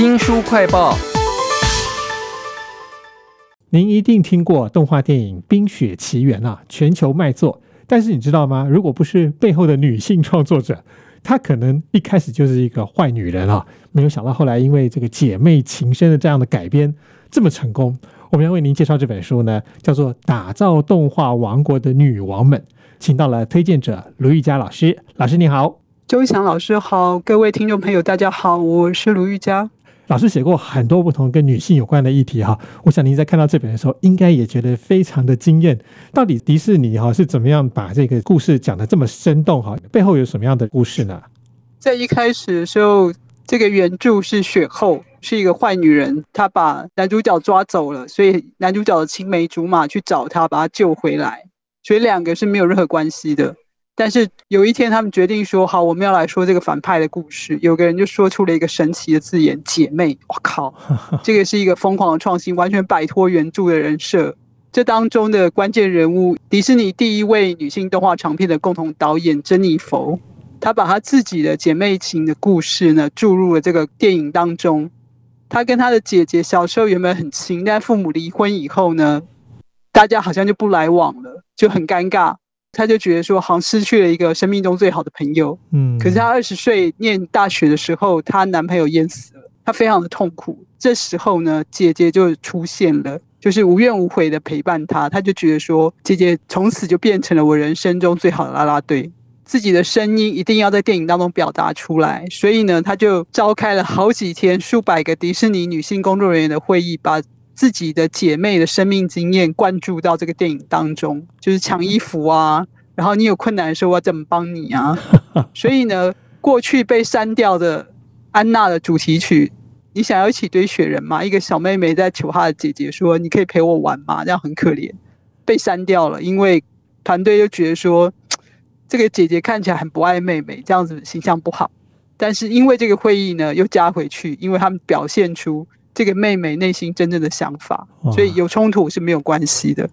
新书快报，您一定听过动画电影《冰雪奇缘》啊，全球卖座。但是你知道吗？如果不是背后的女性创作者，她可能一开始就是一个坏女人啊。没有想到后来因为这个姐妹情深的这样的改编这么成功。我们要为您介绍这本书呢，叫做《打造动画王国的女王们》，请到了推荐者卢玉佳老师。老师你好，周翔老师好，各位听众朋友大家好，我是卢玉佳。老师写过很多不同跟女性有关的议题哈，我想您在看到这本的时候，应该也觉得非常的惊艳。到底迪士尼哈是怎么样把这个故事讲得这么生动哈？背后有什么样的故事呢？在一开始的时候，这个原著是雪后是一个坏女人，她把男主角抓走了，所以男主角的青梅竹马去找她，把她救回来，所以两个是没有任何关系的。但是有一天，他们决定说：“好，我们要来说这个反派的故事。”有个人就说出了一个神奇的字眼“姐妹”。我靠，这个是一个疯狂的创新，完全摆脱原著的人设。这当中的关键人物，迪士尼第一位女性动画长片的共同导演珍妮佛，她把她自己的姐妹情的故事呢注入了这个电影当中。她跟她的姐姐小时候原本很亲，但父母离婚以后呢，大家好像就不来往了，就很尴尬。他就觉得说，好像失去了一个生命中最好的朋友。嗯，可是他二十岁念大学的时候，她男朋友淹死了，她非常的痛苦。这时候呢，姐姐就出现了，就是无怨无悔的陪伴她。她就觉得说，姐姐从此就变成了我人生中最好的啦啦队，自己的声音一定要在电影当中表达出来。所以呢，她就召开了好几天、数百个迪士尼女性工作人员的会议，把。自己的姐妹的生命经验灌注到这个电影当中，就是抢衣服啊，然后你有困难的时候我要怎么帮你啊？所以呢，过去被删掉的安娜的主题曲，你想要一起堆雪人吗？一个小妹妹在求她的姐姐说：“你可以陪我玩吗？”这样很可怜，被删掉了，因为团队就觉得说 这个姐姐看起来很不爱妹妹，这样子形象不好。但是因为这个会议呢，又加回去，因为他们表现出。这个妹妹内心真正的想法，所以有冲突是没有关系的。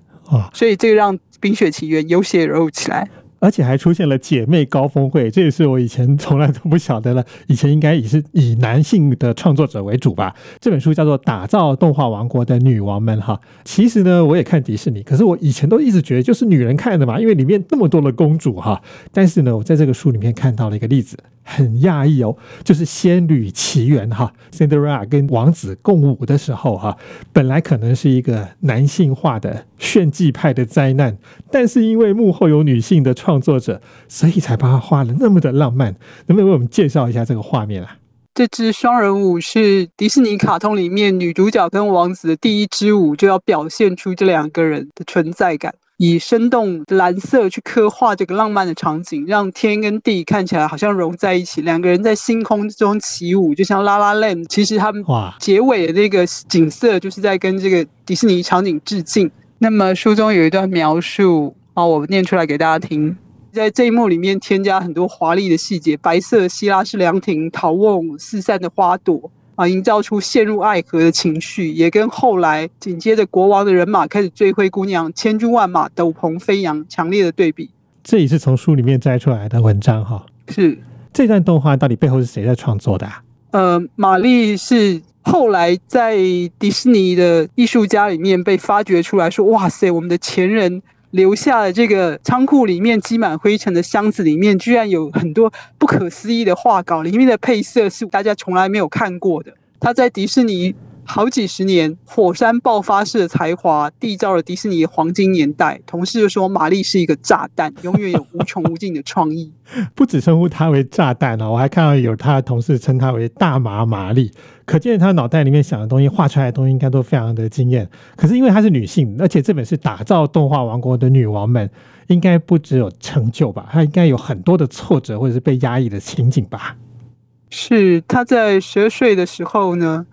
所以这个让《冰雪奇缘》有血有肉起来。而且还出现了姐妹高峰会，这也是我以前从来都不晓得了。以前应该也是以男性的创作者为主吧？这本书叫做《打造动画王国的女王们》哈。其实呢，我也看迪士尼，可是我以前都一直觉得就是女人看的嘛，因为里面那么多的公主哈。但是呢，我在这个书里面看到了一个例子，很讶异哦，就是《仙女奇缘》哈，Cinderella 跟王子共舞的时候哈，本来可能是一个男性化的炫技派的灾难，但是因为幕后有女性的。创作者，所以才把它画的那么的浪漫。能不能为我们介绍一下这个画面啊？这支双人舞是迪士尼卡通里面女主角跟王子的第一支舞，就要表现出这两个人的存在感，以生动蓝色去刻画这个浪漫的场景，让天跟地看起来好像融在一起，两个人在星空中起舞，就像拉拉链。其实他们结尾的那个景色就是在跟这个迪士尼场景致敬。那么书中有一段描述。好，我念出来给大家听。在这一幕里面，添加很多华丽的细节，白色希腊式凉亭、桃瓮、四散的花朵啊，营造出陷入爱河的情绪，也跟后来紧接着国王的人马开始追灰姑娘，千军万马斗篷飞扬，强烈的对比。这也是从书里面摘出来的文章哈。是这段动画到底背后是谁在创作的？呃，玛丽是后来在迪士尼的艺术家里面被发掘出来，说哇塞，我们的前人。留下的这个仓库里面积满灰尘的箱子里面，居然有很多不可思议的画稿，里面的配色是大家从来没有看过的。他在迪士尼。好几十年，火山爆发式的才华缔造了迪士尼的黄金年代。同事就说：“玛丽是一个炸弹，永远有无穷无尽的创意。”不止称呼她为炸弹哦，我还看到有他的同事称她为“大麻玛丽”，可见她脑袋里面想的东西、画出来的东西应该都非常的惊艳。可是因为她是女性，而且这本是打造动画王国的女王们，应该不只有成就吧？她应该有很多的挫折或者是被压抑的情景吧？是她在十二岁的时候呢？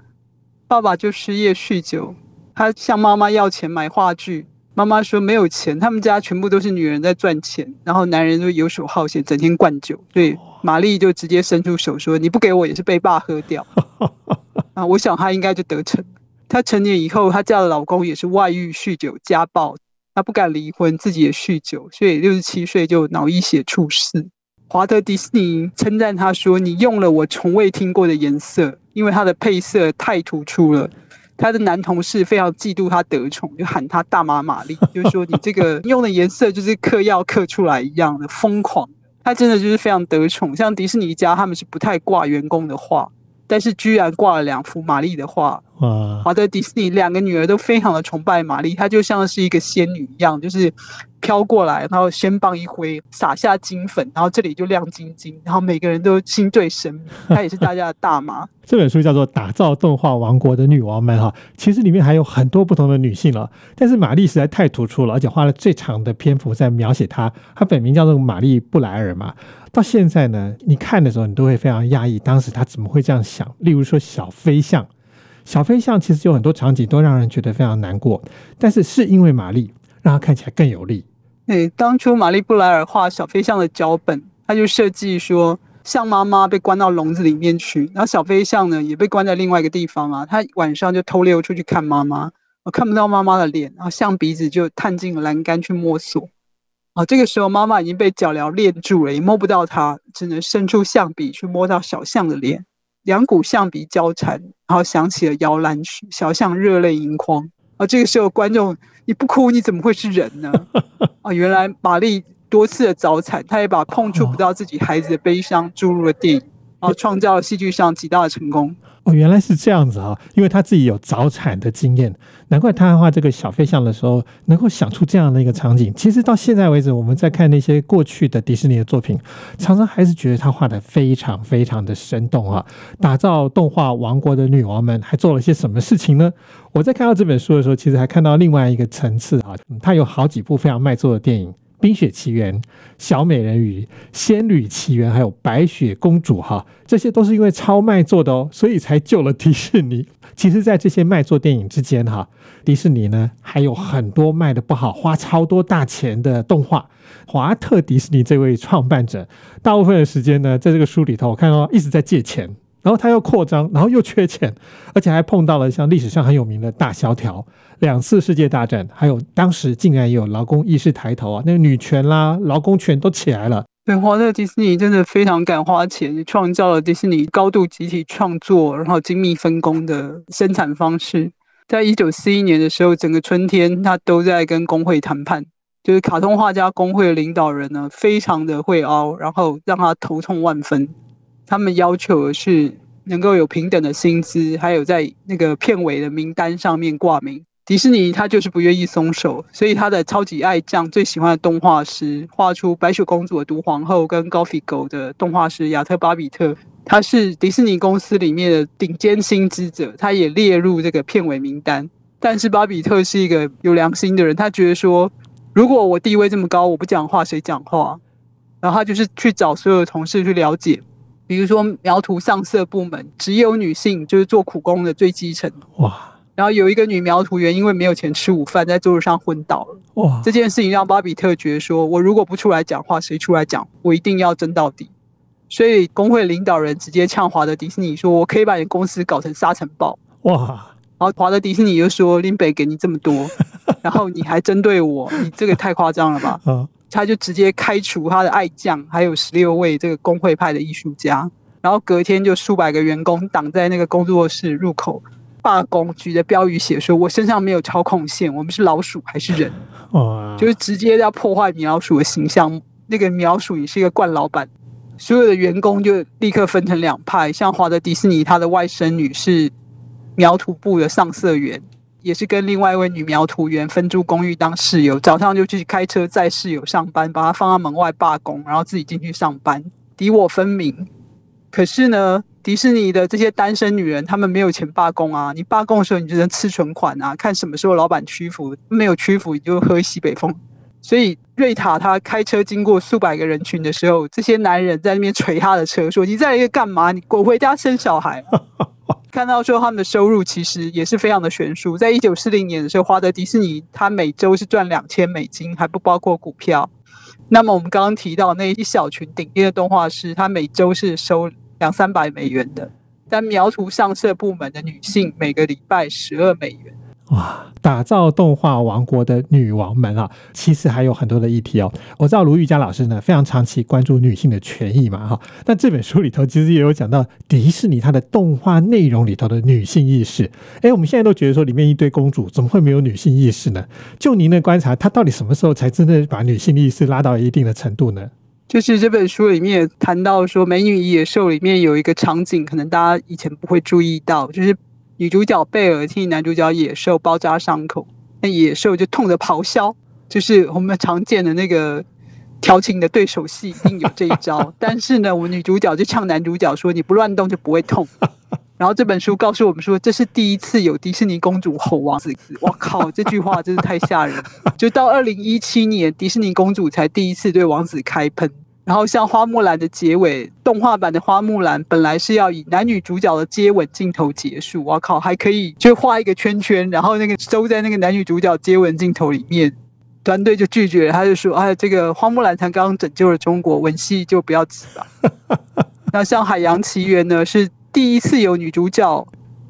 爸爸就失业酗酒，他向妈妈要钱买话剧，妈妈说没有钱，他们家全部都是女人在赚钱，然后男人就游手好闲，整天灌酒，所以玛丽就直接伸出手说：“你不给我也是被爸喝掉。”啊，我想她应该就得逞。她成年以后，她嫁的老公也是外遇、酗酒、家暴，她不敢离婚，自己也酗酒，所以六十七岁就脑溢血猝死。华特迪士尼称赞他说：“你用了我从未听过的颜色，因为它的配色太突出了。”他的男同事非常嫉妒他得宠，就喊他大妈玛丽，就说你这个用的颜色就是嗑药嗑出来一样的疯狂。他真的就是非常得宠，像迪士尼家他们是不太挂员工的话，但是居然挂了两幅玛丽的画。哇，华特迪士尼两个女儿都非常的崇拜玛丽，她就像是一个仙女一样，就是飘过来，然后仙棒一挥，撒下金粉，然后这里就亮晶晶，然后每个人都心醉神迷。她也是大家的大妈。这本书叫做《打造动画王国的女王们》哈，其实里面还有很多不同的女性了，但是玛丽实在太突出了，而且花了最长的篇幅在描写她。她本名叫做玛丽布莱尔嘛。到现在呢，你看的时候，你都会非常压抑，当时他怎么会这样想？例如说小飞象。小飞象其实有很多场景都让人觉得非常难过，但是是因为玛丽让它看起来更有力。对，当初玛丽布莱尔画小飞象的脚本，他就设计说，象妈妈被关到笼子里面去，然后小飞象呢也被关在另外一个地方啊，他晚上就偷溜出去看妈妈，我看不到妈妈的脸，然后象鼻子就探进栏杆去摸索。啊，这个时候妈妈已经被脚镣链住了，也摸不到她，只能伸出象鼻去摸到小象的脸。两股象鼻交缠，然后响起了摇篮曲，小象热泪盈眶。啊，这个时候观众，你不哭你怎么会是人呢？啊，原来玛丽多次的早产，她也把碰触不到自己孩子的悲伤注入了电影，然后创造戏剧上极大的成功。哦，原来是这样子啊！因为他自己有早产的经验，难怪他画这个小飞象的时候能够想出这样的一个场景。其实到现在为止，我们在看那些过去的迪士尼的作品，常常还是觉得他画的非常非常的生动啊！打造动画王国的女王们还做了些什么事情呢？我在看到这本书的时候，其实还看到另外一个层次啊，他有好几部非常卖座的电影。《冰雪奇缘》、《小美人鱼》、《仙女奇缘》还有《白雪公主》哈，这些都是因为超卖座的哦，所以才救了迪士尼。其实，在这些卖座电影之间哈，迪士尼呢还有很多卖的不好、花超多大钱的动画。华特迪士尼这位创办者，大部分的时间呢，在这个书里头，我看到一直在借钱。然后他又扩张，然后又缺钱，而且还碰到了像历史上很有名的大萧条、两次世界大战，还有当时竟然也有劳工意识抬头啊，那个女权啦、劳工权都起来了。对，华特迪士尼真的非常敢花钱，创造了迪士尼高度集体创作，然后精密分工的生产方式。在一九四一年的时候，整个春天他都在跟工会谈判，就是卡通画家工会的领导人呢，非常的会凹，然后让他头痛万分。他们要求的是能够有平等的薪资，还有在那个片尾的名单上面挂名。迪士尼他就是不愿意松手，所以他的超级爱将最喜欢的动画师，画出白雪公主的毒皇后跟高飞狗的动画师亚特巴比特，他是迪士尼公司里面的顶尖薪资者，他也列入这个片尾名单。但是巴比特是一个有良心的人，他觉得说，如果我地位这么高，我不讲话谁讲话？然后他就是去找所有的同事去了解。比如说描图上色部门只有女性，就是做苦工的最基层。哇！然后有一个女描图员因为没有钱吃午饭，在桌子上昏倒了。哇！这件事情让巴比特觉得说：“我如果不出来讲话，谁出来讲？我一定要争到底。”所以工会领导人直接呛华德迪士尼说：“我可以把你公司搞成沙尘暴。”哇！然后华德迪士尼就说：“林北给你这么多，然后你还针对我，你这个太夸张了吧？” 他就直接开除他的爱将，还有十六位这个工会派的艺术家，然后隔天就数百个员工挡在那个工作室入口罢工，举着标语写说：“我身上没有操控线，我们是老鼠还是人？” 哦！就是直接要破坏米老鼠的形象。那个米老鼠也是一个惯老板，所有的员工就立刻分成两派，像华德迪士尼，他的外甥女是苗图部的上色员。也是跟另外一位女苗图员分租公寓当室友，早上就去开车载室友上班，把他放在门外罢工，然后自己进去上班，敌我分明。可是呢，迪士尼的这些单身女人，她们没有钱罢工啊！你罢工的时候，你就能吃存款啊，看什么时候老板屈服，没有屈服，你就喝西北风。所以瑞塔他开车经过数百个人群的时候，这些男人在那边捶他的车，说：“你在这干嘛？你滚回家生小孩。” 看到说他们的收入其实也是非常的悬殊。在一九四零年的时候，华德迪士尼他每周是赚两千美金，还不包括股票。那么我们刚刚提到那一小群顶尖的动画师，他每周是收两三百美元的。但描图上色部门的女性每个礼拜十二美元。哇，打造动画王国的女王们啊，其实还有很多的议题哦。我知道卢玉佳老师呢非常长期关注女性的权益嘛，哈。那这本书里头其实也有讲到迪士尼它的动画内容里头的女性意识。哎，我们现在都觉得说里面一堆公主怎么会没有女性意识呢？就您的观察，她到底什么时候才真的把女性意识拉到一定的程度呢？就是这本书里面谈到说，《美女与野兽》里面有一个场景，可能大家以前不会注意到，就是。女主角贝尔替男主角野兽包扎伤口，那野兽就痛得咆哮，就是我们常见的那个调情的对手戏，一定有这一招。但是呢，我们女主角就呛男主角说：“你不乱动就不会痛。” 然后这本书告诉我们说，这是第一次有迪士尼公主吼王子。我靠，这句话真是太吓人！就到二零一七年，迪士尼公主才第一次对王子开喷。然后像花木兰的结尾，动画版的花木兰本来是要以男女主角的接吻镜头结束，我靠，还可以就画一个圈圈，然后那个收在那个男女主角接吻镜头里面，团队就拒绝，他就说：“哎，这个花木兰才刚刚拯救了中国，吻戏就不要挤了。”那像《海洋奇缘》呢，是第一次有女主角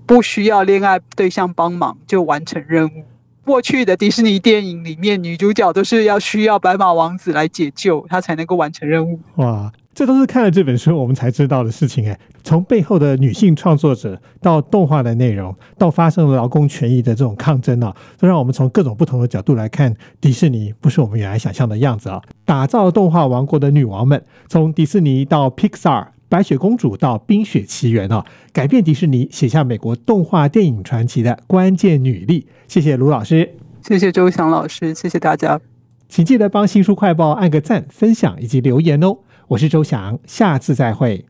不需要恋爱对象帮忙就完成任务。过去的迪士尼电影里面，女主角都是要需要白马王子来解救她才能够完成任务。哇，这都是看了这本书我们才知道的事情哎。从背后的女性创作者到动画的内容，到发生劳工权益的这种抗争啊，都让我们从各种不同的角度来看迪士尼，不是我们原来想象的样子啊。打造动画王国的女王们，从迪士尼到 Pixar。白雪公主到冰雪奇缘哦，改变迪士尼，写下美国动画电影传奇的关键女力。谢谢卢老师，谢谢周翔老师，谢谢大家，请记得帮新书快报按个赞、分享以及留言哦。我是周翔，下次再会。